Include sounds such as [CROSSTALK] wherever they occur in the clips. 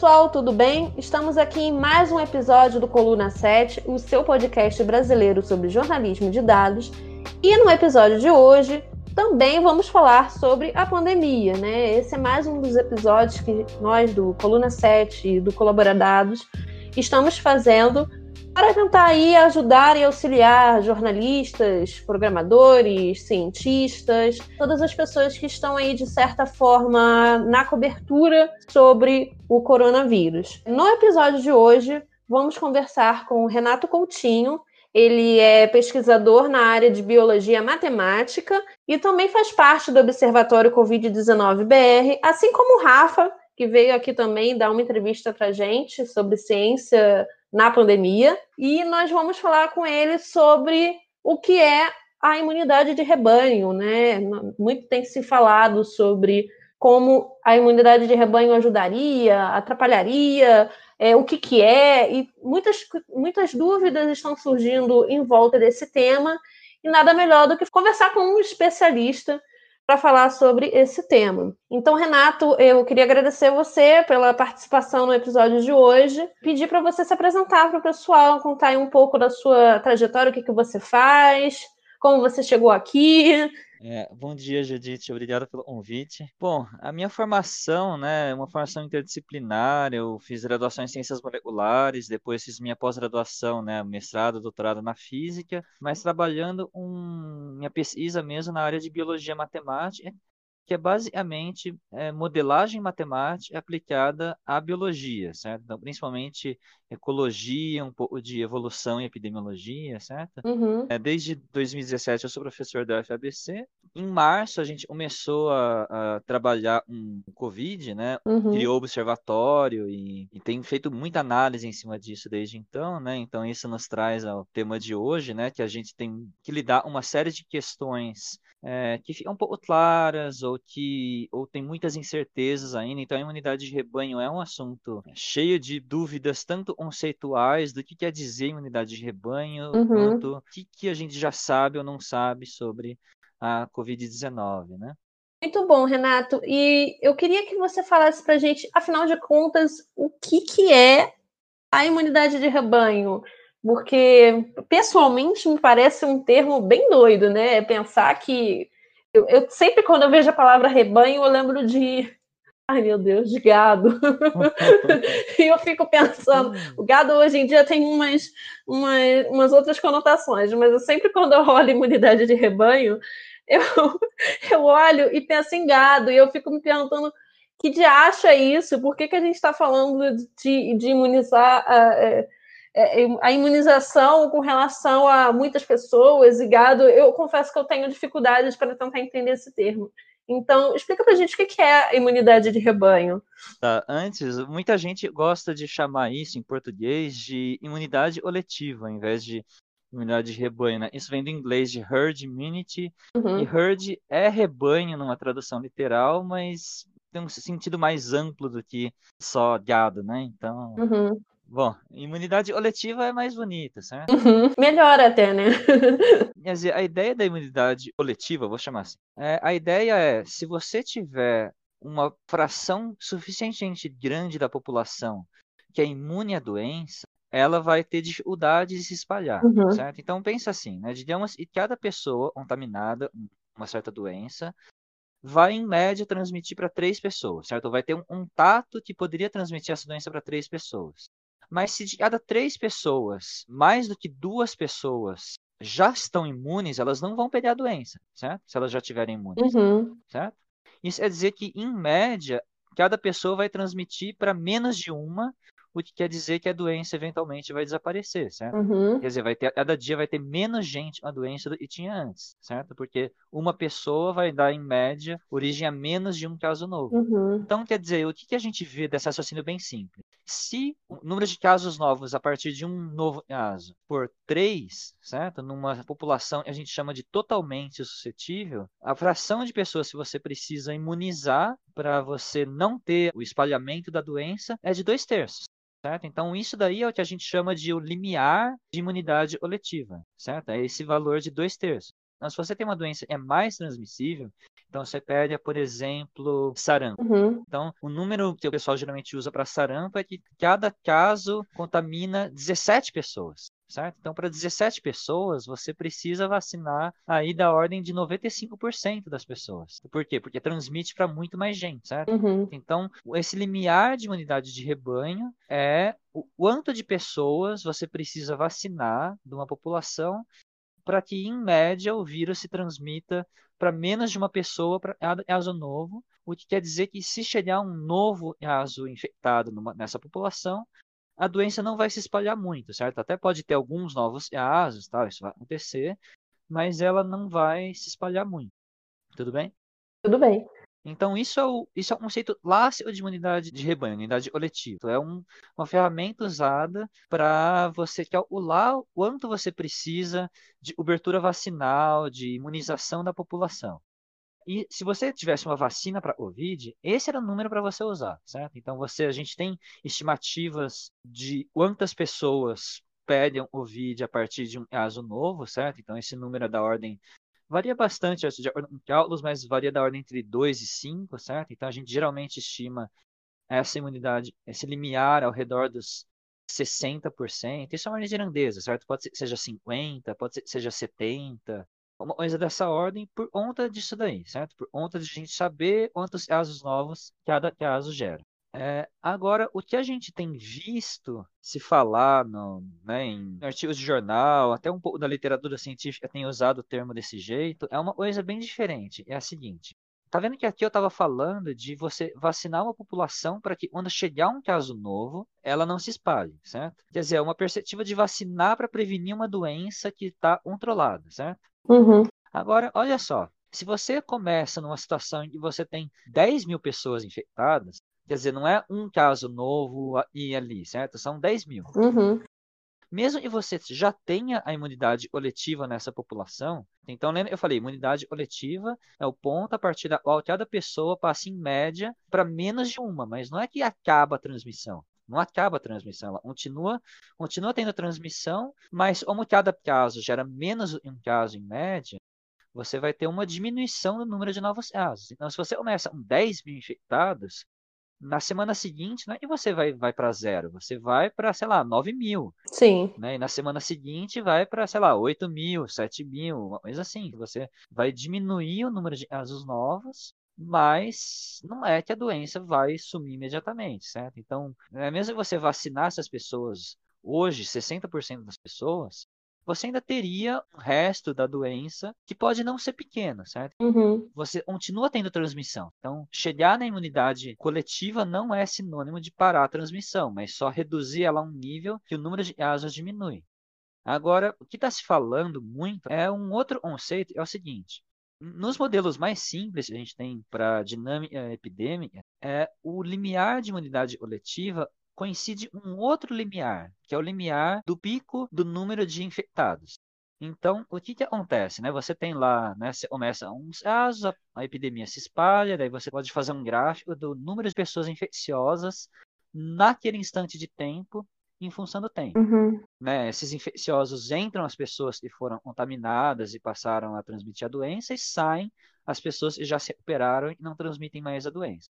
pessoal, tudo bem? Estamos aqui em mais um episódio do Coluna 7, o seu podcast brasileiro sobre jornalismo de dados. E no episódio de hoje também vamos falar sobre a pandemia, né? Esse é mais um dos episódios que nós do Coluna 7 e do Colaboradados estamos fazendo para tentar aí ajudar e auxiliar jornalistas, programadores, cientistas, todas as pessoas que estão aí de certa forma na cobertura sobre o coronavírus. No episódio de hoje, vamos conversar com o Renato Coutinho. Ele é pesquisador na área de biologia matemática e também faz parte do Observatório Covid-19 BR, assim como o Rafa, que veio aqui também dar uma entrevista para gente sobre ciência na pandemia. E nós vamos falar com ele sobre o que é a imunidade de rebanho, né? Muito tem se falado sobre como a imunidade de rebanho ajudaria, atrapalharia, é, o que, que é, e muitas, muitas dúvidas estão surgindo em volta desse tema, e nada melhor do que conversar com um especialista para falar sobre esse tema. Então, Renato, eu queria agradecer você pela participação no episódio de hoje, pedir para você se apresentar para o pessoal, contar um pouco da sua trajetória, o que, que você faz, como você chegou aqui, é, bom dia, Judite. Obrigado pelo convite. Bom, a minha formação, né, é uma formação interdisciplinar. Eu fiz graduação em ciências moleculares, depois fiz minha pós-graduação, né, mestrado, doutorado na física, mas trabalhando um, minha pesquisa mesmo na área de biologia matemática que é basicamente é, modelagem matemática aplicada à biologia, certo? Então, principalmente ecologia, um pouco de evolução e epidemiologia, certo? Uhum. É, desde 2017 eu sou professor da FABC. Em março a gente começou a, a trabalhar um Covid, né? Uhum. Criou observatório e, e, tem feito muita análise em cima disso desde então, né? Então isso nos traz ao tema de hoje, né? Que a gente tem que lidar uma série de questões é, que ficam um pouco claras ou que ou tem muitas incertezas ainda. Então, a imunidade de rebanho é um assunto cheio de dúvidas, tanto conceituais do que quer dizer imunidade de rebanho, uhum. quanto o que, que a gente já sabe ou não sabe sobre a Covid-19, né? Muito bom, Renato. E eu queria que você falasse para a gente, afinal de contas, o que, que é a imunidade de rebanho? Porque pessoalmente me parece um termo bem doido, né? É pensar que eu, eu, sempre quando eu vejo a palavra rebanho eu lembro de ai meu Deus, de gado. [LAUGHS] e eu fico pensando, o gado hoje em dia tem umas, umas, umas outras conotações, mas eu sempre quando eu olho imunidade de rebanho, eu, [LAUGHS] eu olho e penso em gado, e eu fico me perguntando que de acha isso? Por que, que a gente está falando de, de imunizar uh, a imunização com relação a muitas pessoas e gado, eu confesso que eu tenho dificuldades para tentar entender esse termo. Então, explica pra gente o que é a imunidade de rebanho. Tá, antes, muita gente gosta de chamar isso em português de imunidade coletiva, ao invés de imunidade de rebanho, né? Isso vem do inglês de herd immunity, uhum. e herd é rebanho numa tradução literal, mas tem um sentido mais amplo do que só gado, né? Então, uhum. Bom, imunidade coletiva é mais bonita, certo? Uhum. Melhor até, né? [LAUGHS] Quer dizer, a ideia da imunidade coletiva, vou chamar assim, é, a ideia é, se você tiver uma fração suficientemente grande da população que é imune à doença, ela vai ter dificuldade de se espalhar, uhum. certo? Então pensa assim, né? Digamos que cada pessoa contaminada com uma certa doença vai em média transmitir para três pessoas, certo? Vai ter um, um tato que poderia transmitir essa doença para três pessoas. Mas se de cada três pessoas, mais do que duas pessoas já estão imunes, elas não vão pegar a doença, certo? Se elas já tiverem imunes, uhum. certo? Isso quer dizer que, em média, cada pessoa vai transmitir para menos de uma o que quer dizer que a doença eventualmente vai desaparecer, certo? Uhum. Quer dizer, vai ter, cada dia vai ter menos gente com a doença do que tinha antes, certo? Porque uma pessoa vai dar, em média, origem a menos de um caso novo. Uhum. Então, quer dizer, o que, que a gente vê dessa raciocínio bem simples? Se o número de casos novos a partir de um novo caso por três, certo? Numa população que a gente chama de totalmente suscetível, a fração de pessoas que você precisa imunizar para você não ter o espalhamento da doença é de dois terços. Certo? Então, isso daí é o que a gente chama de o limiar de imunidade coletiva, certo? É esse valor de dois terços. Então, se você tem uma doença que é mais transmissível, então você pega, por exemplo, sarampo. Uhum. Então, o número que o pessoal geralmente usa para sarampo é que cada caso contamina 17 pessoas certo? Então, para 17 pessoas, você precisa vacinar aí da ordem de 95% das pessoas. Por quê? Porque transmite para muito mais gente, certo? Uhum. Então, esse limiar de imunidade de rebanho é o quanto de pessoas você precisa vacinar de uma população para que, em média, o vírus se transmita para menos de uma pessoa para EASO novo, o que quer dizer que se chegar um novo EASO infectado numa, nessa população, a doença não vai se espalhar muito, certo? Até pode ter alguns novos casos, tal, isso vai acontecer, mas ela não vai se espalhar muito. Tudo bem? Tudo bem. Então, isso é, o, isso é um conceito clássico de imunidade de rebanho, imunidade coletiva. É um, uma ferramenta usada para você calcular o quanto você precisa de cobertura vacinal, de imunização da população. E se você tivesse uma vacina para Covid, esse era o número para você usar, certo? Então você, a gente tem estimativas de quantas pessoas pedem Covid a partir de um caso novo, certo? Então esse número é da ordem varia bastante de cálculos, mas varia da ordem entre 2 e 5, certo? Então a gente geralmente estima essa imunidade, esse limiar ao redor dos 60%. Isso é uma ordem certo? Pode ser seja 50, pode ser seja 70, uma coisa dessa ordem por conta disso daí, certo? Por conta de a gente saber quantos casos novos cada caso gera. É, agora, o que a gente tem visto se falar no, né, em artigos de jornal, até um pouco da literatura científica tem usado o termo desse jeito, é uma coisa bem diferente. É a seguinte: Tá vendo que aqui eu estava falando de você vacinar uma população para que quando chegar um caso novo, ela não se espalhe, certo? Quer dizer, é uma perspectiva de vacinar para prevenir uma doença que está controlada, certo? Uhum. Agora, olha só, se você começa numa situação em que você tem 10 mil pessoas infectadas, quer dizer, não é um caso novo e ali, certo? São 10 mil. Uhum mesmo que você já tenha a imunidade coletiva nessa população, então lembra, eu falei, imunidade coletiva é o ponto a partir da qual cada pessoa passa em média para menos de uma, mas não é que acaba a transmissão. Não acaba a transmissão, ela continua, continua tendo transmissão, mas como cada caso gera menos um caso em média, você vai ter uma diminuição no número de novos casos. Então, se você começa com 10 mil infectados, na semana seguinte, não é que você vai, vai para zero, você vai para, sei lá, 9 mil. Sim. Né? E na semana seguinte vai para, sei lá, 8 mil, 7 mil, uma coisa assim. Você vai diminuir o número de casos novos, mas não é que a doença vai sumir imediatamente, certo? Então, é mesmo que você vacinar essas pessoas hoje, 60% das pessoas, você ainda teria o resto da doença que pode não ser pequena, certo? Uhum. Você continua tendo transmissão. Então, chegar na imunidade coletiva não é sinônimo de parar a transmissão, mas só reduzir ela a um nível que o número de casos diminui. Agora, o que está se falando muito é um outro conceito, é o seguinte. Nos modelos mais simples que a gente tem para dinâmica epidêmica, é o limiar de imunidade coletiva coincide um outro limiar, que é o limiar do pico do número de infectados. Então, o que, que acontece? Né? Você tem lá, né, você começa uns casos, a, a epidemia se espalha, daí você pode fazer um gráfico do número de pessoas infecciosas naquele instante de tempo em função do tempo. Uhum. Né? Esses infecciosos entram as pessoas que foram contaminadas e passaram a transmitir a doença e saem as pessoas que já se recuperaram e não transmitem mais a doença.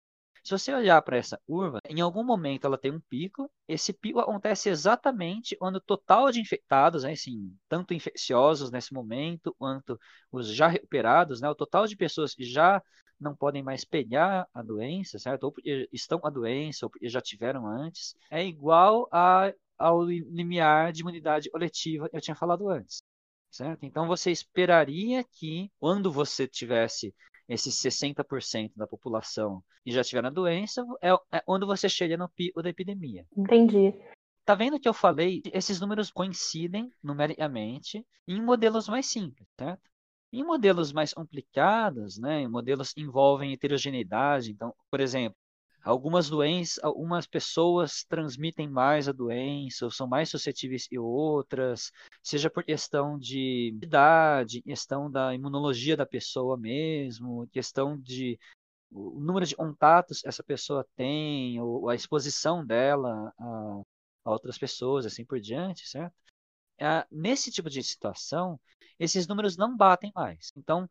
Se você olhar para essa curva, em algum momento ela tem um pico. Esse pico acontece exatamente quando o total de infectados, né, assim, tanto infecciosos nesse momento quanto os já recuperados, né, o total de pessoas que já não podem mais pegar a doença, certo? Ou estão com a doença, ou já tiveram antes, é igual a, ao limiar de imunidade coletiva que eu tinha falado antes, certo? Então você esperaria que quando você tivesse esses 60% da população e já tiveram a doença, é, é onde você chega no pico da epidemia. Entendi. Tá vendo que eu falei? Esses números coincidem numericamente em modelos mais simples, certo? Em modelos mais complicados, né, em modelos que envolvem heterogeneidade, então, por exemplo, algumas doenças, algumas pessoas transmitem mais a doença, ou são mais suscetíveis que outras, seja por questão de idade, questão da imunologia da pessoa mesmo, questão de o número de contatos essa pessoa tem, ou a exposição dela a, a outras pessoas, assim por diante, certo? É, nesse tipo de situação, esses números não batem mais. Então,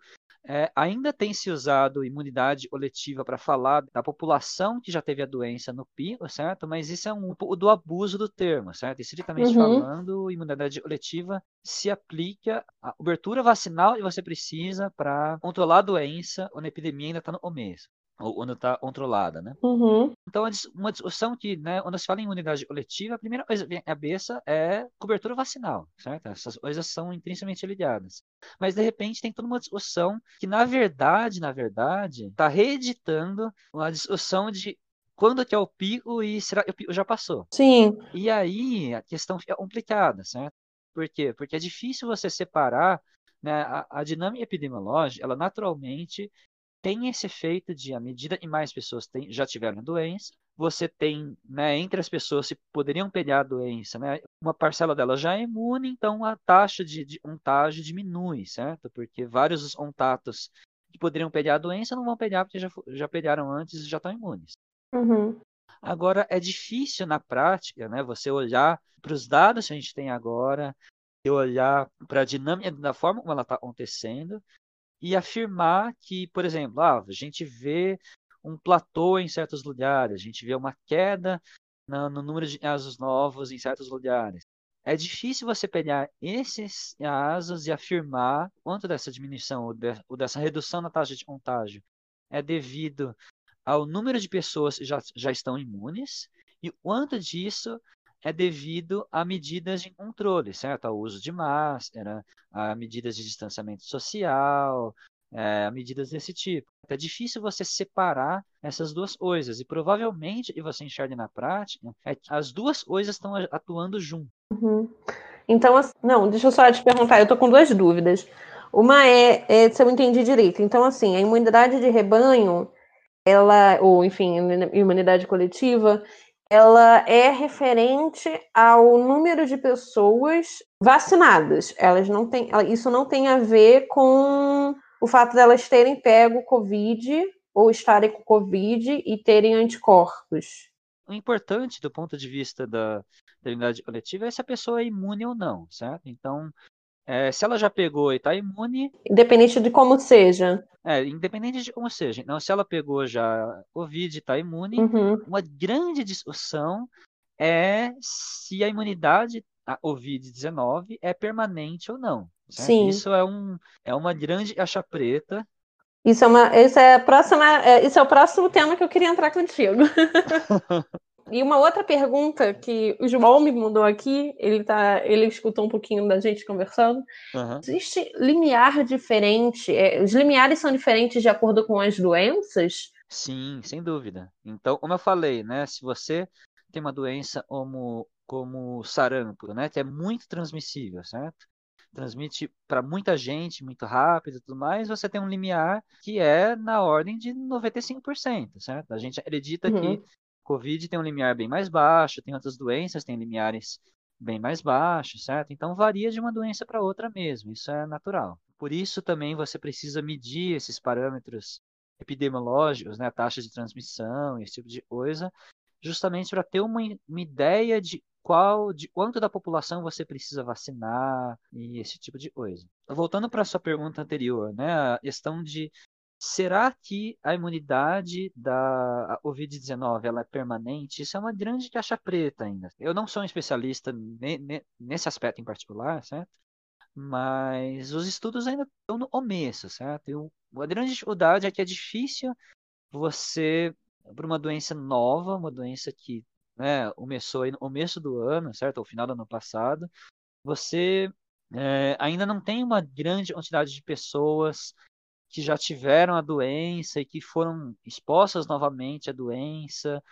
é, ainda tem se usado imunidade coletiva para falar da população que já teve a doença no pico, certo? Mas isso é um pouco do abuso do termo, certo? Estritamente uhum. falando, imunidade coletiva se aplica à cobertura vacinal que você precisa para controlar a doença quando a epidemia ainda está no começo ou quando está controlada, né? Uhum. Então, uma discussão que, né, quando se fala em imunidade coletiva, a primeira coisa que vem à cabeça é cobertura vacinal, certo? Essas coisas são intrinsecamente ligadas. Mas, de repente, tem toda uma discussão que, na verdade, na verdade, está reeditando uma discussão de quando que é o pico e será que o pico já passou? Sim. E aí a questão fica complicada, certo? Por quê? Porque é difícil você separar né, a, a dinâmica epidemiológica, ela naturalmente tem esse efeito de, à medida que mais pessoas tem, já tiveram a doença, você tem, né, entre as pessoas que poderiam pegar a doença, né, uma parcela delas já é imune, então a taxa de, de contágio diminui, certo? Porque vários contatos que poderiam pegar a doença não vão pegar porque já, já pegaram antes e já estão imunes. Uhum. Agora, é difícil na prática, né, você olhar para os dados que a gente tem agora, e olhar para a dinâmica da forma como ela está acontecendo e afirmar que, por exemplo, ah, a gente vê um platô em certos lugares, a gente vê uma queda no, no número de casos novos em certos lugares. É difícil você pegar esses casos e afirmar quanto dessa diminuição ou, de, ou dessa redução na taxa de contágio é devido ao número de pessoas que já, já estão imunes e quanto disso é devido a medidas de controle, certo? Ao uso de máscara, a medidas de distanciamento social, é, medidas desse tipo. É difícil você separar essas duas coisas e provavelmente, e você enxerga na prática, é as duas coisas estão atuando junto. Uhum. Então, não, deixa eu só te perguntar, eu estou com duas dúvidas. Uma é, é, se eu entendi direito. Então, assim, a imunidade de rebanho, ela, ou enfim, imunidade coletiva, ela é referente ao número de pessoas vacinadas. Elas não têm, isso não tem a ver com o fato delas terem pego Covid ou estarem com Covid e terem anticorpos. O importante do ponto de vista da, da imunidade coletiva é se a pessoa é imune ou não, certo? Então, é, se ela já pegou e está imune. Independente de como seja. É, independente de como seja. Então, se ela pegou já Covid e está imune, uhum. uma grande discussão é se a imunidade a Covid-19 é permanente ou não. Certo? Sim. Isso é, um, é uma grande caixa preta. Isso é, uma, isso, é próxima, é, isso é o próximo tema que eu queria entrar contigo. [LAUGHS] E uma outra pergunta que o João me mandou aqui, ele tá, ele escutou um pouquinho da gente conversando. Uhum. Existe limiar diferente? É, os limiares são diferentes de acordo com as doenças? Sim, sem dúvida. Então, como eu falei, né, se você tem uma doença como, como sarampo, né, que é muito transmissível, certo? Transmite para muita gente, muito rápido e tudo mais, você tem um limiar que é na ordem de 95%, certo? A gente acredita uhum. que Covid tem um limiar bem mais baixo, tem outras doenças têm limiares bem mais baixos, certo? Então varia de uma doença para outra mesmo, isso é natural. Por isso também você precisa medir esses parâmetros epidemiológicos, né, taxa de transmissão, esse tipo de coisa, justamente para ter uma, uma ideia de qual, de quanto da população você precisa vacinar e esse tipo de coisa. Voltando para a sua pergunta anterior, né, a questão de Será que a imunidade da Covid-19 ela é permanente? Isso é uma grande caixa preta ainda. Eu não sou um especialista ne, ne, nesse aspecto em particular, certo? Mas os estudos ainda estão no começo, certo? E a grande dificuldade é que é difícil você, para uma doença nova, uma doença que né, começou aí no começo do ano, certo? Ao final do ano passado, você é, ainda não tem uma grande quantidade de pessoas que já tiveram a doença e que foram expostas novamente à doença.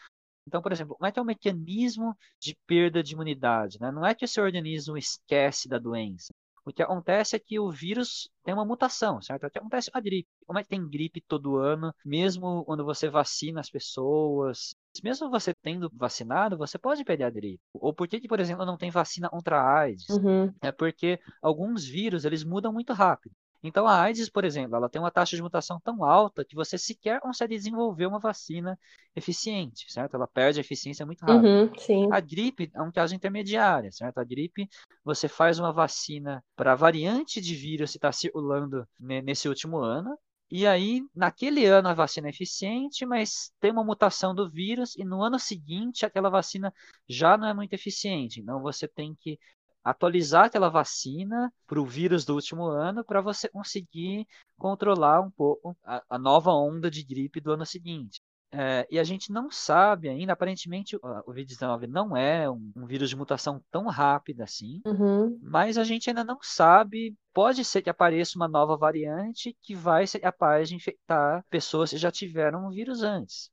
Então, por exemplo, como é que é o mecanismo de perda de imunidade? Né? Não é que o seu organismo esquece da doença. O que acontece é que o vírus tem uma mutação, certo? O que acontece com a gripe. Como é que tem gripe todo ano, mesmo quando você vacina as pessoas, mesmo você tendo vacinado, você pode pegar a gripe. Ou por que, que por exemplo, não tem vacina contra a AIDS? Uhum. É porque alguns vírus, eles mudam muito rápido. Então a AIDS, por exemplo, ela tem uma taxa de mutação tão alta que você sequer consegue desenvolver uma vacina eficiente, certo? Ela perde a eficiência muito rápido. Uhum, a gripe é um caso intermediário, certo? A gripe, você faz uma vacina para a variante de vírus que está circulando nesse último ano, e aí, naquele ano a vacina é eficiente, mas tem uma mutação do vírus, e no ano seguinte aquela vacina já não é muito eficiente. Então você tem que atualizar aquela vacina para o vírus do último ano para você conseguir controlar um pouco a, a, nova onda de gripe do ano seguinte. É, e a gente não sabe ainda, aparentemente o Covid-19 não é um, um, vírus de mutação tão rápida assim, uhum. mas a gente ainda não sabe. Pode ser que apareça uma nova variante que vai ser capaz de infectar pessoas que já tiveram o vírus antes.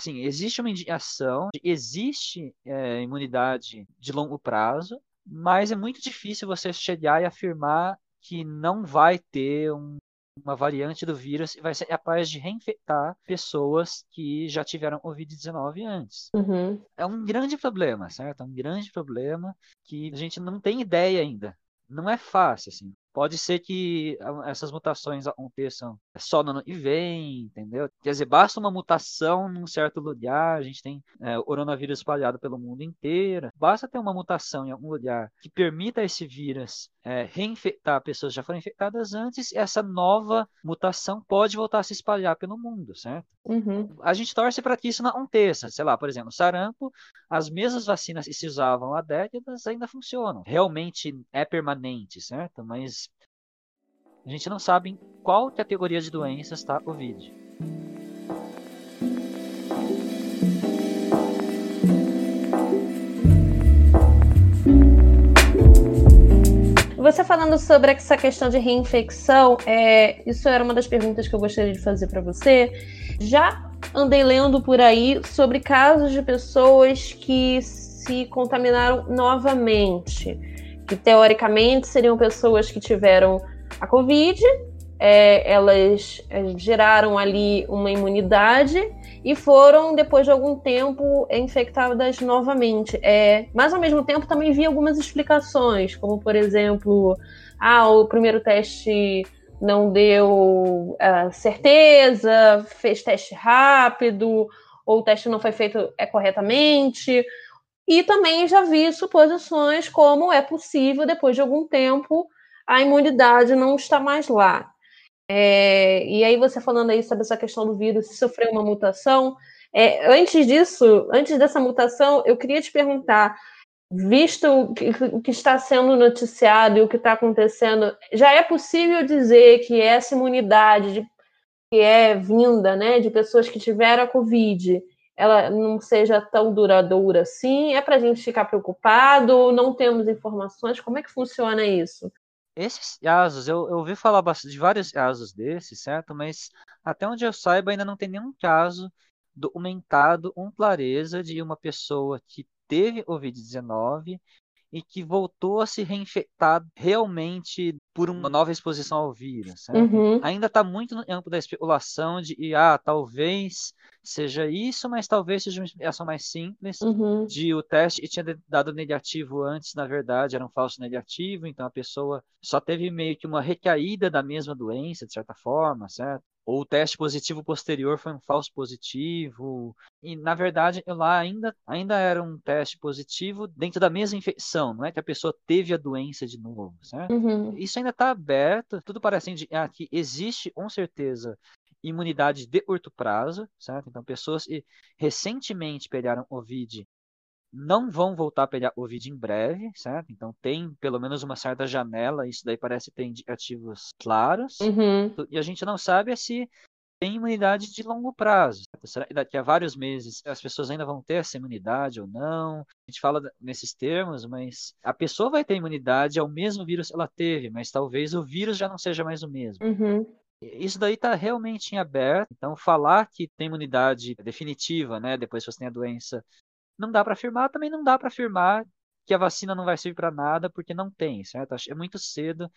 Sim, existe uma indicação, existe é, imunidade de longo prazo, mas é muito difícil você chegar e afirmar que não vai ter um, uma variante do vírus e vai ser capaz de reinfectar pessoas que já tiveram Covid-19 antes. Uhum. É um grande problema, certo? É um grande problema que a gente não tem ideia ainda. Não é fácil, assim. Pode ser que essas mutações aconteçam só no ano que vem, entendeu? Quer dizer, basta uma mutação num certo lugar, a gente tem é, o coronavírus espalhado pelo mundo inteiro, basta ter uma mutação em algum lugar que permita esse vírus é, reinfectar pessoas que já foram infectadas antes, essa nova mutação pode voltar a se espalhar pelo mundo, certo? Uhum. A gente torce para que isso não aconteça. Sei lá, por exemplo, sarampo, as mesmas vacinas que se usavam há décadas ainda funcionam. Realmente é permanente, certo? Mas a gente não sabe em qual categoria de doenças está Covid. Você falando sobre essa questão de reinfecção, é, isso era uma das perguntas que eu gostaria de fazer para você. Já andei lendo por aí sobre casos de pessoas que se contaminaram novamente, que teoricamente seriam pessoas que tiveram a Covid, é, elas é, geraram ali uma imunidade e foram, depois de algum tempo, infectadas novamente. É, mas, ao mesmo tempo, também vi algumas explicações, como, por exemplo, ah, o primeiro teste não deu uh, certeza, fez teste rápido, ou o teste não foi feito é, corretamente. E também já vi suposições como é possível, depois de algum tempo, a imunidade não está mais lá. É, e aí você falando aí sobre essa questão do vírus, se sofreu uma mutação, é, antes disso, antes dessa mutação, eu queria te perguntar, visto o que, o que está sendo noticiado e o que está acontecendo, já é possível dizer que essa imunidade de, que é vinda né, de pessoas que tiveram a Covid, ela não seja tão duradoura assim? É para a gente ficar preocupado? Não temos informações? Como é que funciona isso? Esses casos, eu, eu ouvi falar de vários casos desses, certo? Mas até onde eu saiba, ainda não tem nenhum caso documentado com clareza de uma pessoa que teve Covid-19 e que voltou a se reinfectar realmente por uma nova exposição ao vírus. Uhum. Ainda está muito no campo da especulação de, ah, talvez seja isso, mas talvez seja uma explicação mais simples uhum. de o teste que tinha dado negativo antes, na verdade, era um falso negativo, então a pessoa só teve meio que uma recaída da mesma doença, de certa forma, certo? Ou o teste positivo posterior foi um falso positivo. E, na verdade, lá ainda, ainda era um teste positivo dentro da mesma infecção, não é que a pessoa teve a doença de novo, certo? Uhum. Isso ainda está aberto, tudo parece indicar que existe, com certeza, imunidade de curto prazo, certo? Então, pessoas que recentemente pegaram Covid não vão voltar a pegar Covid em breve, certo? Então, tem pelo menos uma certa janela, isso daí parece ter indicativos claros. Uhum. E a gente não sabe é se tem imunidade de longo prazo. Será que daqui a vários meses as pessoas ainda vão ter essa imunidade ou não? A gente fala nesses termos, mas a pessoa vai ter imunidade ao mesmo vírus que ela teve, mas talvez o vírus já não seja mais o mesmo. Uhum. Isso daí está realmente em aberto. Então, falar que tem imunidade definitiva, né, depois que você tem a doença, não dá para afirmar. Também não dá para afirmar que a vacina não vai servir para nada, porque não tem, certo? É muito cedo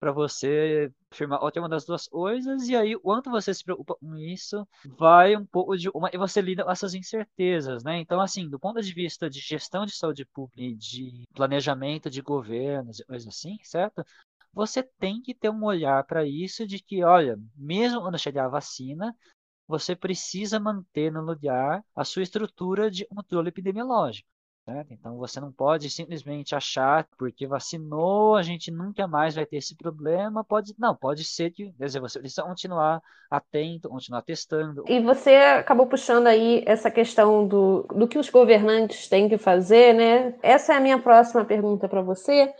para você afirmar qualquer uma das duas coisas, e aí, quanto você se preocupa com isso, vai um pouco de uma. E você lida com essas incertezas, né? Então, assim, do ponto de vista de gestão de saúde pública de planejamento de governos e coisas assim, certo? você tem que ter um olhar para isso de que, olha, mesmo quando chegar a vacina, você precisa manter no lugar a sua estrutura de controle epidemiológico. Certo? Então você não pode simplesmente achar porque vacinou a gente nunca mais vai ter esse problema. Pode não, pode ser que quer dizer, você precisa continuar atento, continuar testando. E você acabou puxando aí essa questão do, do que os governantes têm que fazer, né? Essa é a minha próxima pergunta para você,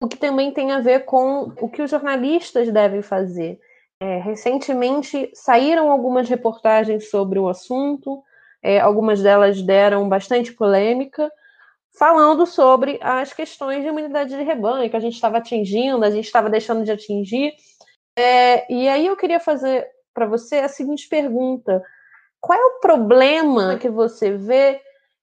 o que também tem a ver com o que os jornalistas devem fazer. É, recentemente saíram algumas reportagens sobre o assunto é, algumas delas deram bastante polêmica, falando sobre as questões de imunidade de rebanho que a gente estava atingindo, a gente estava deixando de atingir. É, e aí eu queria fazer para você a seguinte pergunta: qual é o problema que você vê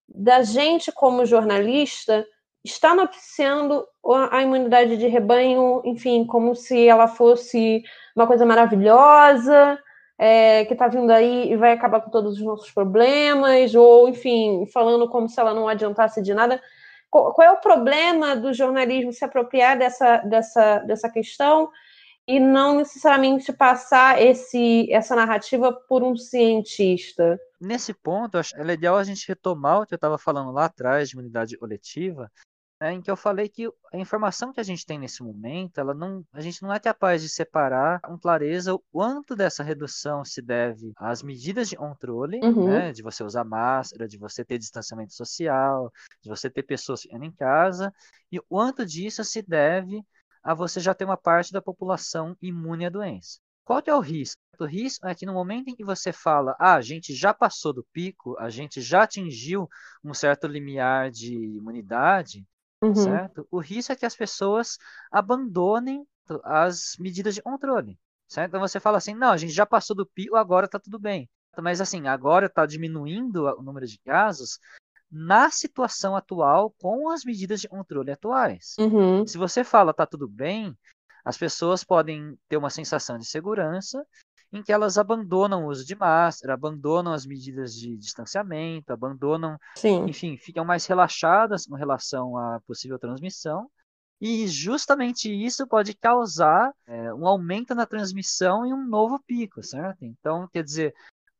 da gente como jornalista estar noticiando a imunidade de rebanho, enfim, como se ela fosse uma coisa maravilhosa, é, que está vindo aí e vai acabar com todos os nossos problemas, ou, enfim, falando como se ela não adiantasse de nada. Qual, qual é o problema do jornalismo se apropriar dessa, dessa, dessa questão e não necessariamente passar esse, essa narrativa por um cientista? Nesse ponto, é legal a gente retomar o que eu estava falando lá atrás de imunidade coletiva, né, em que eu falei que a informação que a gente tem nesse momento, ela não, a gente não é capaz de separar com clareza o quanto dessa redução se deve às medidas de controle, uhum. né, de você usar máscara, de você ter distanciamento social, de você ter pessoas ficando em casa, e o quanto disso se deve a você já ter uma parte da população imune à doença. Qual que é o risco? O risco é que no momento em que você fala, ah, a gente já passou do pico, a gente já atingiu um certo limiar de imunidade, Uhum. certo? O risco é que as pessoas abandonem as medidas de controle, certo? Então você fala assim, não, a gente já passou do pico, agora está tudo bem. Mas assim, agora está diminuindo o número de casos na situação atual com as medidas de controle atuais. Uhum. Se você fala está tudo bem, as pessoas podem ter uma sensação de segurança em que elas abandonam o uso de máscara, abandonam as medidas de distanciamento, abandonam, Sim. enfim, ficam mais relaxadas com relação à possível transmissão. E justamente isso pode causar é, um aumento na transmissão e um novo pico, certo? Então, quer dizer,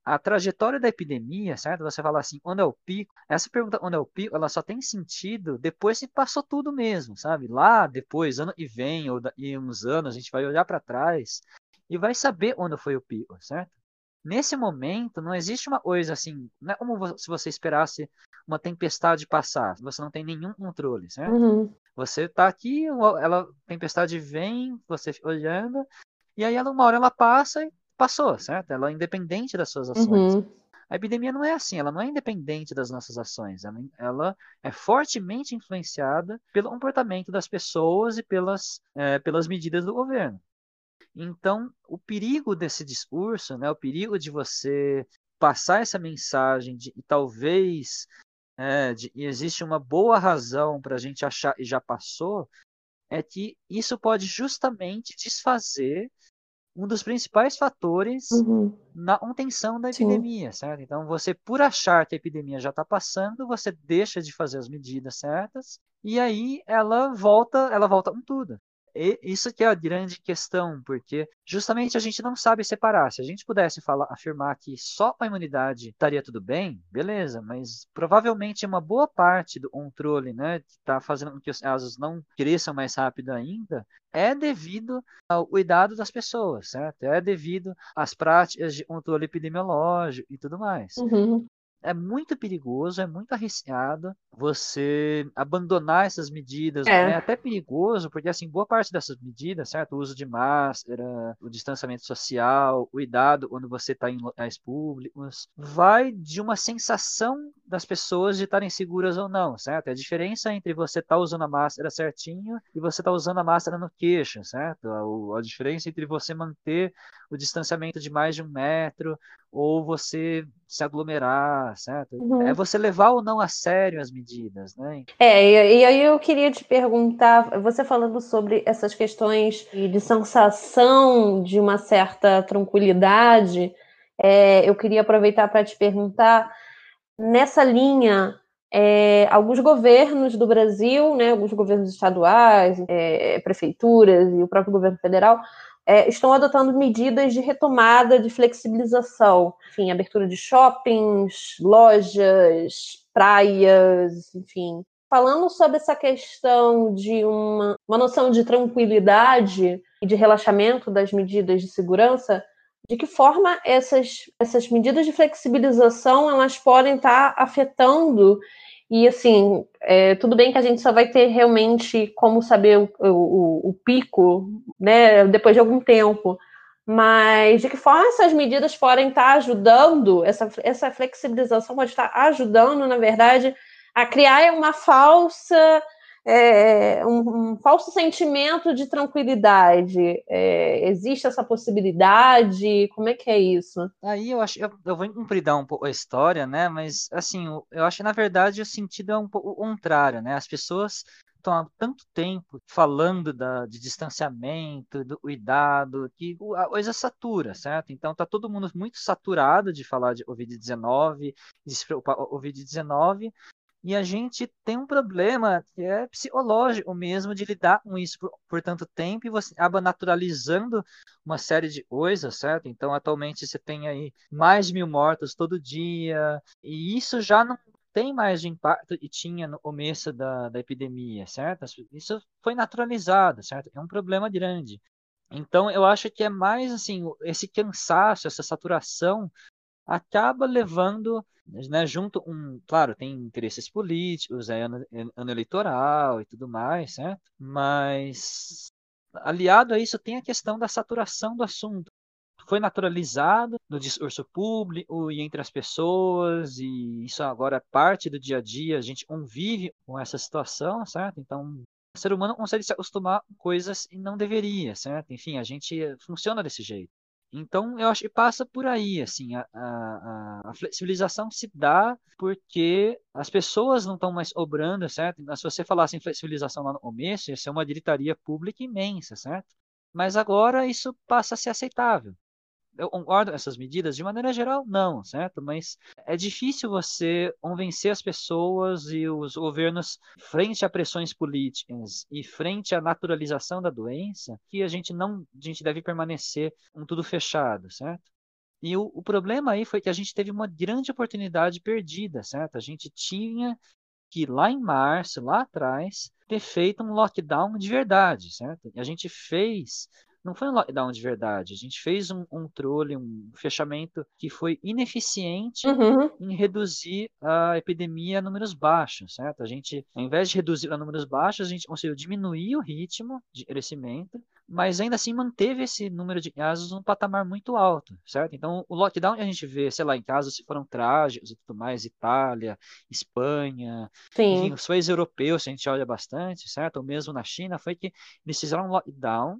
a trajetória da epidemia, certo? Você fala assim, onde é o pico? Essa pergunta, onde é o pico, ela só tem sentido depois que passou tudo mesmo, sabe? Lá depois, ano e vem, ou daqui uns anos, a gente vai olhar para trás e vai saber onde foi o pico, certo? Nesse momento, não existe uma coisa assim, não é como se você esperasse uma tempestade passar, você não tem nenhum controle, certo? Uhum. Você está aqui, ela, a tempestade vem, você fica olhando, e aí ela, uma hora ela passa e passou, certo? Ela é independente das suas ações. Uhum. A epidemia não é assim, ela não é independente das nossas ações, ela, ela é fortemente influenciada pelo comportamento das pessoas e pelas, é, pelas medidas do governo. Então, o perigo desse discurso, né, o perigo de você passar essa mensagem de e talvez é, de, e existe uma boa razão para a gente achar e já passou, é que isso pode justamente desfazer um dos principais fatores uhum. na contenção da epidemia, Sim. certo? Então, você, por achar que a epidemia já está passando, você deixa de fazer as medidas certas e aí ela volta, ela volta com tudo. Isso que é a grande questão, porque justamente a gente não sabe separar. Se a gente pudesse falar, afirmar que só a imunidade estaria tudo bem, beleza, mas provavelmente uma boa parte do controle, né, que está fazendo com que os casos não cresçam mais rápido ainda, é devido ao cuidado das pessoas, certo? É devido às práticas de controle epidemiológico e tudo mais. Uhum é muito perigoso, é muito arriscado você abandonar essas medidas. É. é até perigoso, porque assim, boa parte dessas medidas, certo? O uso de máscara, o distanciamento social, o cuidado quando você está em locais públicos, vai de uma sensação das pessoas de estarem seguras ou não, certo? É a diferença entre você estar tá usando a máscara certinho e você estar tá usando a máscara no queixo, certo? A, a diferença entre você manter o distanciamento de mais de um metro ou você se aglomerar, certo? Uhum. É você levar ou não a sério as medidas, né? É, e, aí eu queria te perguntar, você falando sobre essas questões de sensação de uma certa tranquilidade, é, eu queria aproveitar para te perguntar, nessa linha, é, alguns governos do Brasil, né, alguns governos estaduais, é, prefeituras e o próprio governo federal é, estão adotando medidas de retomada, de flexibilização, enfim, abertura de shoppings, lojas, praias, enfim. Falando sobre essa questão de uma, uma noção de tranquilidade e de relaxamento das medidas de segurança, de que forma essas, essas medidas de flexibilização elas podem estar afetando e assim, é, tudo bem que a gente só vai ter realmente como saber o, o, o, pico, né, depois de algum tempo. Mas de que forma essas medidas podem estar ajudando, essa, essa flexibilização pode estar ajudando, na verdade, a criar uma falsa é, um, um, falso sentimento de tranquilidade. É, existe essa possibilidade? Como é que é isso? Aí eu acho, eu, eu vou cumpridar um pouco a história, né? Mas assim, eu acho que na verdade o sentido é um pouco o contrário, né? As pessoas estão há tanto tempo falando da, de distanciamento, do cuidado, que a coisa satura, certo? Então tá todo mundo muito saturado de falar de Covid-19, de se preocupar com Covid-19, e a gente tem um problema que é psicológico mesmo de lidar com isso por, por, tanto tempo e você acaba naturalizando uma série de coisas, certo? Então, atualmente você tem aí mais de mil mortos todo dia e isso já não tem mais de impacto que tinha no começo da, da epidemia, certo? Isso foi naturalizado, certo? É um problema grande. Então, eu acho que é mais assim, esse cansaço, essa saturação acaba levando, né, junto um, claro, tem interesses políticos, é ano, é ano eleitoral e tudo mais, certo? Mas aliado a isso tem a questão da saturação do assunto. Foi naturalizado no discurso público e entre as pessoas, e isso agora é parte do dia a dia, a gente convive com essa situação, certo? Então, o ser humano consegue se acostumar com coisas e não deveria, certo? Enfim, a gente funciona desse jeito. Então, eu acho que passa por aí, assim, a, a, a flexibilização se dá porque as pessoas não estão mais obrando, certo? Se você falasse em flexibilização lá no começo, ia ser uma gritaria pública imensa, certo? Mas agora isso passa a ser aceitável eu concordo com essas medidas? De maneira geral, não, certo? Mas é difícil você convencer as pessoas e os governos, frente a pressões políticas e frente à naturalização da doença, que a gente não, a gente deve permanecer com tudo fechado, certo? E o, o problema aí foi que a gente teve uma grande oportunidade perdida, certo? A gente tinha que lá em março, lá atrás, ter feito um lockdown de verdade, certo? E a gente fez não foi um lockdown de verdade. A gente fez um, um trole, um fechamento que foi ineficiente uhum. em reduzir a epidemia a números baixos, certo? A gente, ao invés de reduzir a números baixos, a gente conseguiu diminuir o ritmo de crescimento mas ainda assim manteve esse número de casos num patamar muito alto, certo? Então, o lockdown que a gente vê, sei lá, em casos se foram trágicos e tudo mais, Itália, Espanha, Sim. enfim, os países europeus, a gente olha bastante, certo? Ou mesmo na China, foi que eles fizeram um lockdown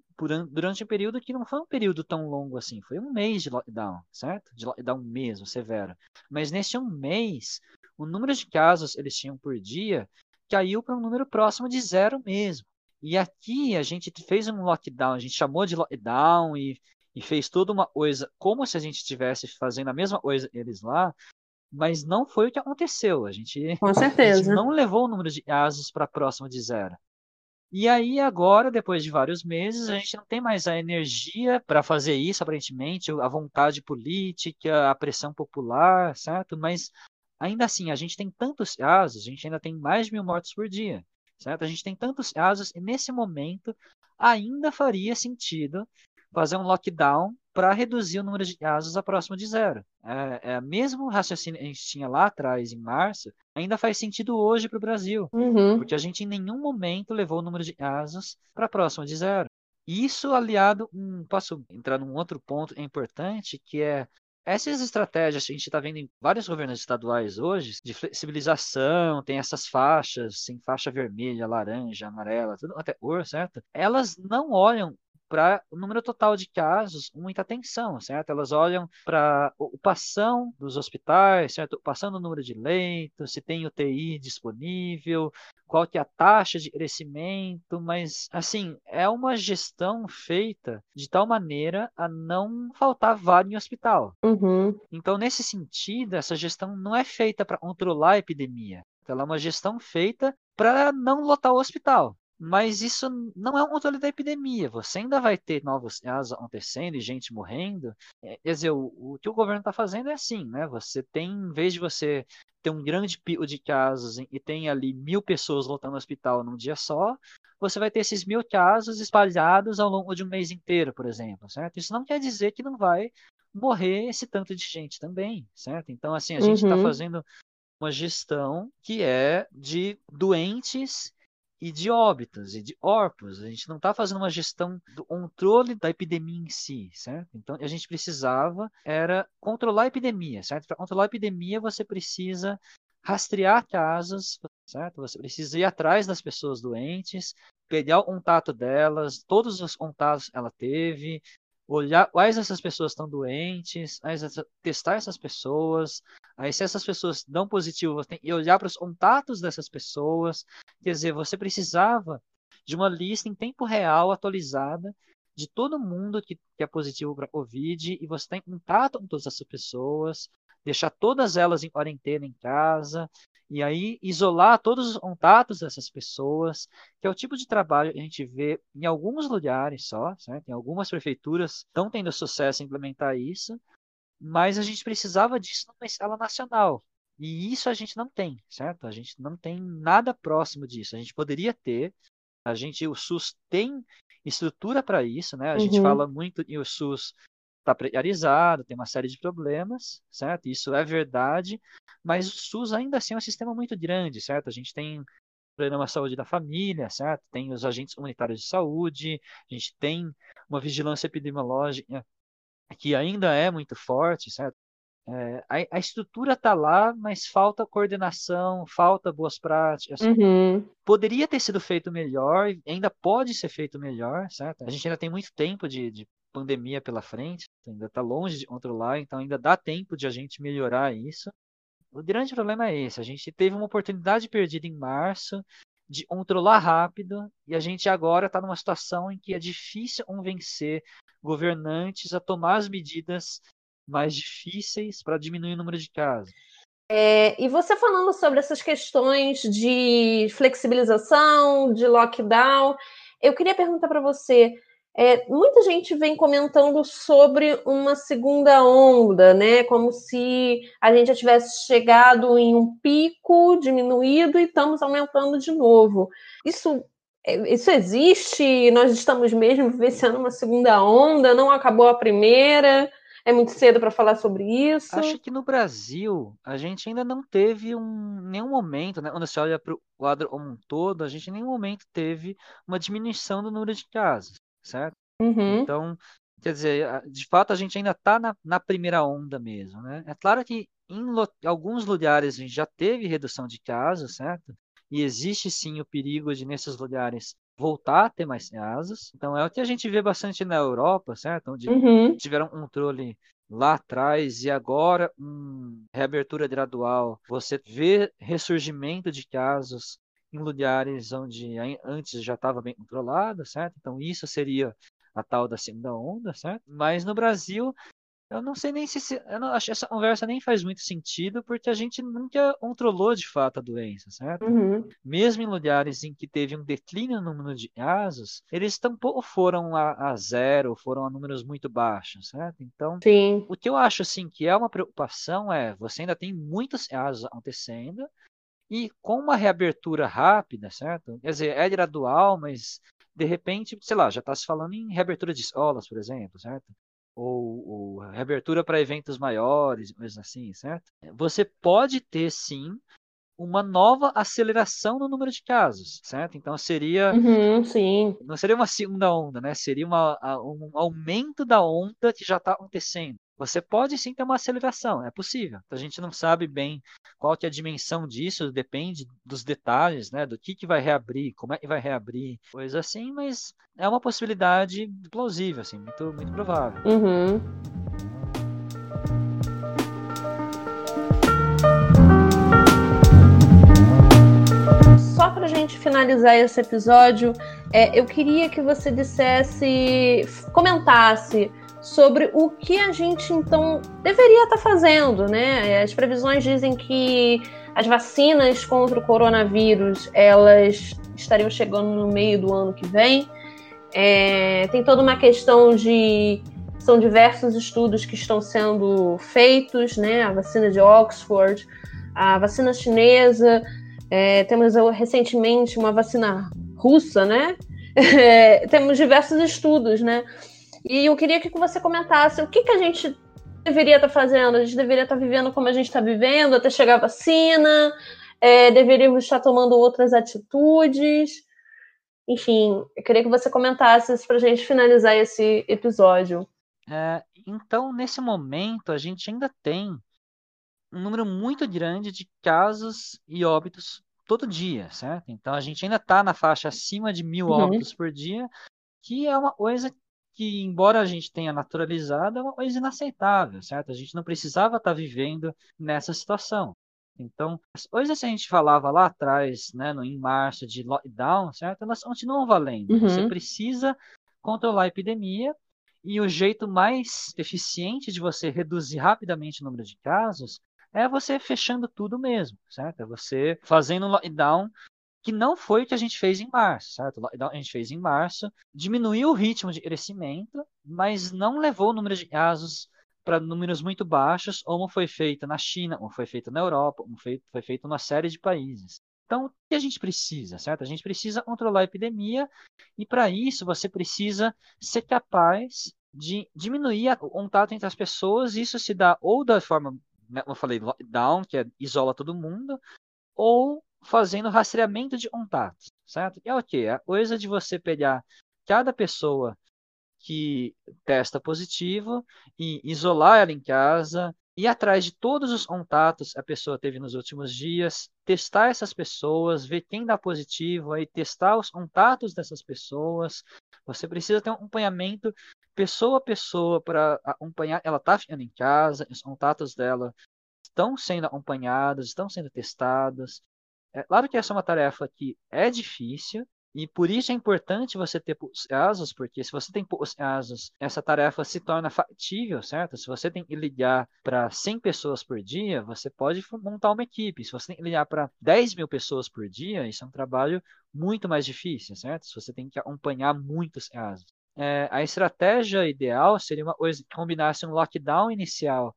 durante um período que não foi um período tão longo assim, foi um mês de lockdown, certo? De lockdown mesmo, severo. Mas nesse um mês, o número de casos eles tinham por dia caiu para um número próximo de zero mesmo. E aqui a gente fez um lockdown, a gente chamou de lockdown e, e fez toda uma coisa como se a gente estivesse fazendo a mesma coisa eles lá, mas não foi o que aconteceu. A gente, Com certeza. Gente não levou o número de casos para próximo de zero. E aí agora, depois de vários meses, a gente não tem mais a energia para fazer isso, aparentemente, a vontade política, a pressão popular, certo? Mas ainda assim, a gente tem tantos casos, a gente ainda tem mais de mil mortos por dia certo? A gente tem tantos casos e nesse momento ainda faria sentido fazer um lockdown para reduzir o número de casos a próximo de zero. É, é mesmo raciocínio que a gente tinha lá atrás, em março, ainda faz sentido hoje para o Brasil, uhum. porque a gente em nenhum momento levou o número de casos para próximo de zero. Isso aliado, um, posso entrar num outro ponto importante, que é essas estratégias que a gente está vendo em vários governos estaduais hoje, de flexibilização, tem essas faixas, tem faixa vermelha, laranja, amarela, tudo até cor, certo? Elas não olham para o número total de casos muita atenção, certo? Elas olham para a ocupação dos hospitais, certo? Ocupação do número de leitos, se tem UTI disponível, qual que é a taxa de crescimento, mas assim, é uma gestão feita de tal maneira a não faltar vaga em hospital. Uhum. Então, nesse sentido, essa gestão não é feita para controlar a epidemia. Ela é uma gestão feita para não lotar o hospital. Mas isso não é um controle da epidemia. Você ainda vai ter novos casos acontecendo e gente morrendo. É, quer dizer, o, o que o governo está fazendo é assim, né? Você tem, em vez de você ter um grande pico de casos e tem ali mil pessoas lotando o hospital num dia só, você vai ter esses mil casos espalhados ao longo de um mês inteiro, por exemplo, certo? Isso não quer dizer que não vai morrer esse tanto de gente também, certo? Então, assim, a gente está uhum. fazendo uma gestão que é de doentes e de óbitos e de órpos. A gente não está fazendo uma gestão do controle da epidemia em si, certo? Então a gente precisava era controlar a epidemia, certo? Para controlar a epidemia você precisa rastrear casos, certo? Você precisa ir atrás das pessoas doentes, pegar o contato delas, todos os contatos ela teve, olhar quais essas pessoas estão doentes, testar essas pessoas, aí se essas pessoas dão positivo, tem que olhar para os contatos dessas pessoas, quer dizer, você precisava de uma lista em tempo real atualizada de todo mundo que, que é positivo para Covid e você tem contato com todas essas pessoas, deixar todas elas em quarentena em casa, e aí isolar todos os contatos dessas pessoas, que é o tipo de trabalho que a gente vê em alguns lugares só, certo? Em algumas prefeituras estão tendo sucesso em implementar isso, mas a gente precisava disso numa escala nacional. E isso a gente não tem, certo? A gente não tem nada próximo disso. A gente poderia ter, a gente, o SUS tem estrutura para isso, né? A uhum. gente fala muito e o SUS está precarizado, tem uma série de problemas, certo? Isso é verdade, mas o SUS ainda assim é um sistema muito grande, certo? A gente tem o programa Saúde da Família, certo? Tem os agentes comunitários de saúde, a gente tem uma vigilância epidemiológica que ainda é muito forte, certo? É, a, a, estrutura está lá, mas falta coordenação, falta boas práticas. Uhum. Poderia ter sido feito melhor, ainda pode ser feito melhor, certo? A gente ainda tem muito tempo de, de pandemia pela frente, ainda está longe de controlar, então ainda dá tempo de a gente melhorar isso. O grande problema é esse: a gente teve uma oportunidade perdida em março de controlar rápido e a gente agora está numa situação em que é difícil convencer governantes a tomar as medidas mais difíceis para diminuir o número de casos. É, e você falando sobre essas questões de flexibilização, de lockdown, eu queria perguntar para você é, muita gente vem comentando sobre uma segunda onda, né? Como se a gente já tivesse chegado em um pico, diminuído e estamos aumentando de novo. Isso, é, isso existe? Nós estamos mesmo vivenciando uma segunda onda? Não acabou a primeira? É muito cedo para falar sobre isso? Acho que no Brasil a gente ainda não teve um, nenhum momento, né? Quando você olha para o quadro como um todo, a gente em nenhum momento teve uma diminuição do número de casos certo? Uhum. Então, quer dizer, de fato a gente ainda está na, na, primeira onda mesmo, né? É claro que em alguns lugares a gente já teve redução de casos, certo? E existe sim o perigo de nesses lugares voltar a ter mais casos. Então é o que a gente vê bastante na Europa, certo? Onde uhum. tiveram um controle lá atrás e agora um reabertura gradual. Você vê ressurgimento de casos em lugares onde antes já estava bem controlado, certo? Então isso seria a tal da segunda onda, certo? Mas no Brasil, eu não sei nem se, eu não acho que essa conversa nem faz muito sentido, porque a gente nunca controlou de fato a doença, certo? Uhum. Mesmo em lugares em que teve um declínio no número de casos, eles tampouco foram a, a zero, foram a números muito baixos, certo? Então, Sim. o que eu acho assim que é uma preocupação é, você ainda tem muitos casos acontecendo, e com uma reabertura rápida, certo? Quer dizer, é gradual, mas de repente, sei lá, já está se falando em reabertura de escolas, por exemplo, certo? Ou, ou reabertura para eventos maiores, coisas assim, certo? Você pode ter sim uma nova aceleração no número de casos, certo? Então seria, uhum, sim. não seria uma segunda onda, né? Seria uma, um aumento da onda que já está acontecendo. Você pode sim ter uma aceleração, é possível. A gente não sabe bem qual que é a dimensão disso, depende dos detalhes, né? Do que, que vai reabrir, como é que vai reabrir, coisa assim, mas é uma possibilidade plausível, assim, muito, muito provável. Uhum. Só para a gente finalizar esse episódio, é, eu queria que você dissesse, comentasse sobre o que a gente então deveria estar tá fazendo, né? As previsões dizem que as vacinas contra o coronavírus elas estariam chegando no meio do ano que vem. É, tem toda uma questão de são diversos estudos que estão sendo feitos, né? A vacina de Oxford, a vacina chinesa, é, temos recentemente uma vacina russa, né? [LAUGHS] É, temos diversos estudos, né? E eu queria que você comentasse o que, que a gente deveria estar fazendo. A gente deveria estar vivendo como a gente está vivendo até chegar a vacina, é, deveríamos estar tomando outras atitudes. Enfim, eu queria que você comentasse isso para a gente finalizar esse episódio. É, então, nesse momento, a gente ainda tem um número muito grande de casos e óbitos todo dia, certo? Então, a gente ainda está na faixa acima de mil uhum. óbitos por dia, que é uma coisa que, embora a gente tenha naturalizado, é uma coisa inaceitável, certo? A gente não precisava estar tá vivendo nessa situação. Então, as coisas que a gente falava lá atrás, né, no, em março, de lockdown, certo? Elas continuam valendo. Uhum. Você precisa controlar a epidemia e o jeito mais eficiente de você reduzir rapidamente o número de casos é você fechando tudo mesmo, certo? É você fazendo um lockdown que não foi o que a gente fez em março, certo? A gente fez em março, diminuiu o ritmo de crescimento, mas não levou o número de casos para números muito baixos, como foi feito na China, como foi feito na Europa, como foi, foi feito numa série de países. Então, o que a gente precisa, certo? A gente precisa controlar a epidemia e, para isso, você precisa ser capaz de diminuir o contato entre as pessoas. Isso se dá ou da forma, né, como eu falei, lockdown, que é, isola todo mundo, ou fazendo rastreamento de contatos, certo? E é o que? É a coisa de você pegar cada pessoa que testa positivo e isolar ela em casa, ir atrás de todos os contatos a pessoa teve nos últimos dias, testar essas pessoas, ver quem dá positivo, aí testar os contatos dessas pessoas. Você precisa ter um acompanhamento pessoa a pessoa para acompanhar. Ela está ficando em casa, os contatos dela estão sendo acompanhados, estão sendo testados. É claro que essa é uma tarefa que é difícil, e por isso é importante você ter casos, porque se você tem casos, essa tarefa se torna factível, certo? Se você tem que ligar para 100 pessoas por dia, você pode montar uma equipe. Se você tem que ligar para 10 mil pessoas por dia, isso é um trabalho muito mais difícil, certo? Se você tem que acompanhar muitos casos. É, a estratégia ideal seria uma coisa que combinasse um lockdown inicial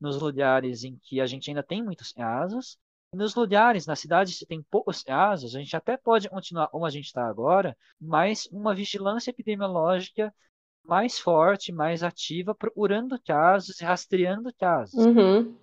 nos lugares em que a gente ainda tem muitos casos nos lugares, na cidade, se tem poucos casos, a gente até pode continuar como a gente está agora, mas uma vigilância epidemiológica mais forte, mais ativa, procurando casos e rastreando casos. Uhum.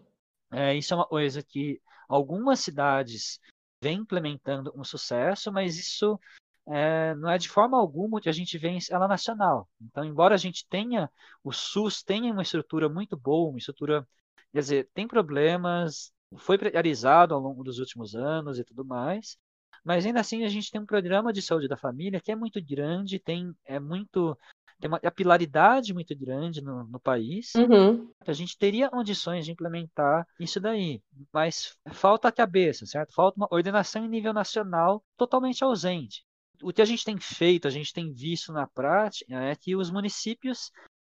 É, isso é uma coisa que algumas cidades vêm implementando um sucesso, mas isso é, não é de forma alguma que a gente vê escala nacional. Então, embora a gente tenha, o SUS tenha uma estrutura muito boa, uma estrutura, quer dizer, tem problemas, foi precarizado ao longo dos últimos anos e tudo mais, mas ainda assim a gente tem um programa de saúde da família que é muito grande, tem é muito tem uma capilaridade muito grande no, no país. Uhum. A gente teria condições de implementar isso daí, mas falta a cabeça, certo? Falta uma ordenação em nível nacional totalmente ausente. O que a gente tem feito, a gente tem visto na prática, é que os municípios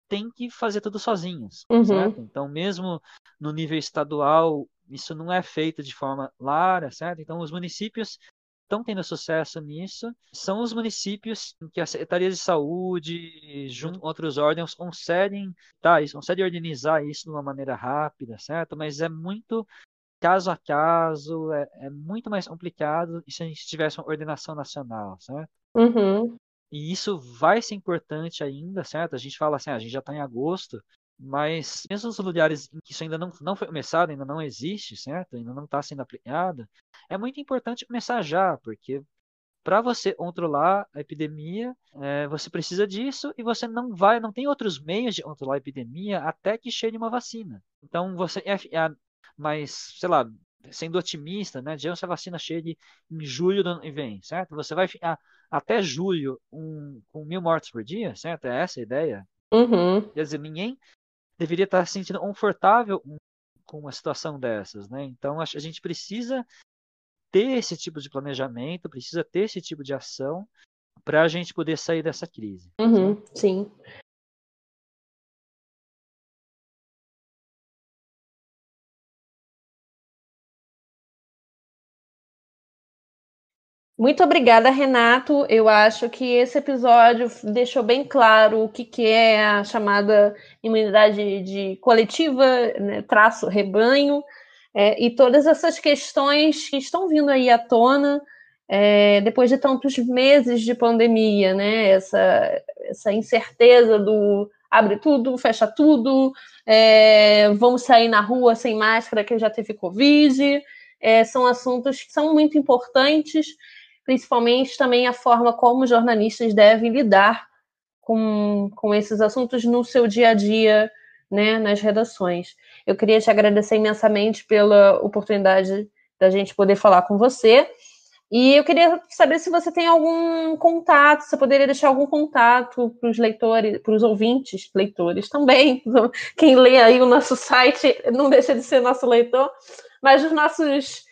têm que fazer tudo sozinhos, uhum. certo? Então, mesmo no nível estadual, isso não é feito de forma clara, certo? Então, os municípios estão tendo sucesso nisso. São os municípios em que a Secretaria de Saúde, junto com outros órgãos, conseguem, tá, isso, conseguem organizar isso de uma maneira rápida, certo? Mas é muito caso a caso, é, é muito mais complicado se a gente tivesse uma ordenação nacional, certo? Uhum. E isso vai ser importante ainda, certo? A gente fala assim, ah, a gente já está em agosto, mas mesmo os lugares em que isso ainda não, não foi começado, ainda não existe, certo? Ainda não está sendo aplicado, é muito importante começar já, porque para você controlar a epidemia, é, você precisa disso e você não vai, não tem outros meios de controlar a epidemia até que chegue uma vacina. Então você é, é mais, sei lá, sendo otimista, né? Digamos que a vacina chegue em julho do ano que vem, certo? Você vai ficar até julho um, com mil mortes por dia, certo? É essa a ideia. Uhum. Quer dizer, ninguém deveria estar se sentindo confortável com uma situação dessas, né? Então a gente precisa ter esse tipo de planejamento, precisa ter esse tipo de ação para a gente poder sair dessa crise. Uhum, sim. Muito obrigada, Renato. Eu acho que esse episódio deixou bem claro o que, que é a chamada imunidade de coletiva, né, traço rebanho, é, e todas essas questões que estão vindo aí à tona é, depois de tantos meses de pandemia, né? Essa, essa incerteza do abre tudo, fecha tudo, é, vamos sair na rua sem máscara que já teve Covid. É, são assuntos que são muito importantes principalmente também a forma como jornalistas devem lidar com, com esses assuntos no seu dia a dia, né, nas redações. Eu queria te agradecer imensamente pela oportunidade da gente poder falar com você. E eu queria saber se você tem algum contato, você poderia deixar algum contato para os leitores, para os ouvintes, leitores também. [LAUGHS] Quem lê aí o nosso site não deixa de ser nosso leitor, mas os nossos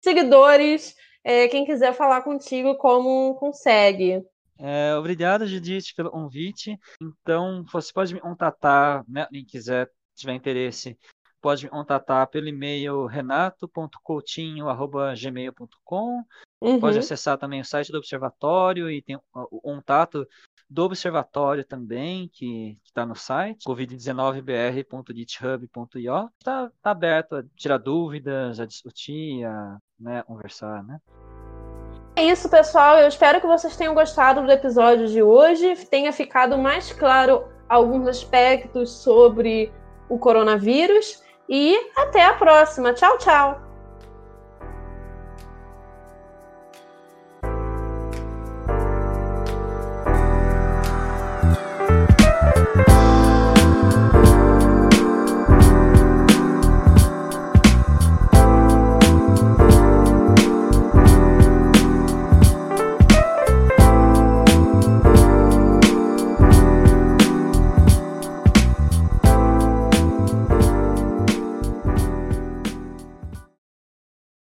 seguidores, é, quem quiser falar contigo, como consegue. É, obrigado, Judith, pelo convite. Então, você pode me contatar, né, quem quiser, tiver interesse, pode me contatar pelo e-mail renato.coutinho.gmail.com. Uhum. Pode acessar também o site do Observatório e tem o contato do Observatório também, que está no site, covid19br.github.io. Está tá aberto a tirar dúvidas, a discutir, a né, conversar, né? É isso, pessoal. Eu espero que vocês tenham gostado do episódio de hoje, tenha ficado mais claro alguns aspectos sobre o coronavírus e até a próxima. Tchau, tchau.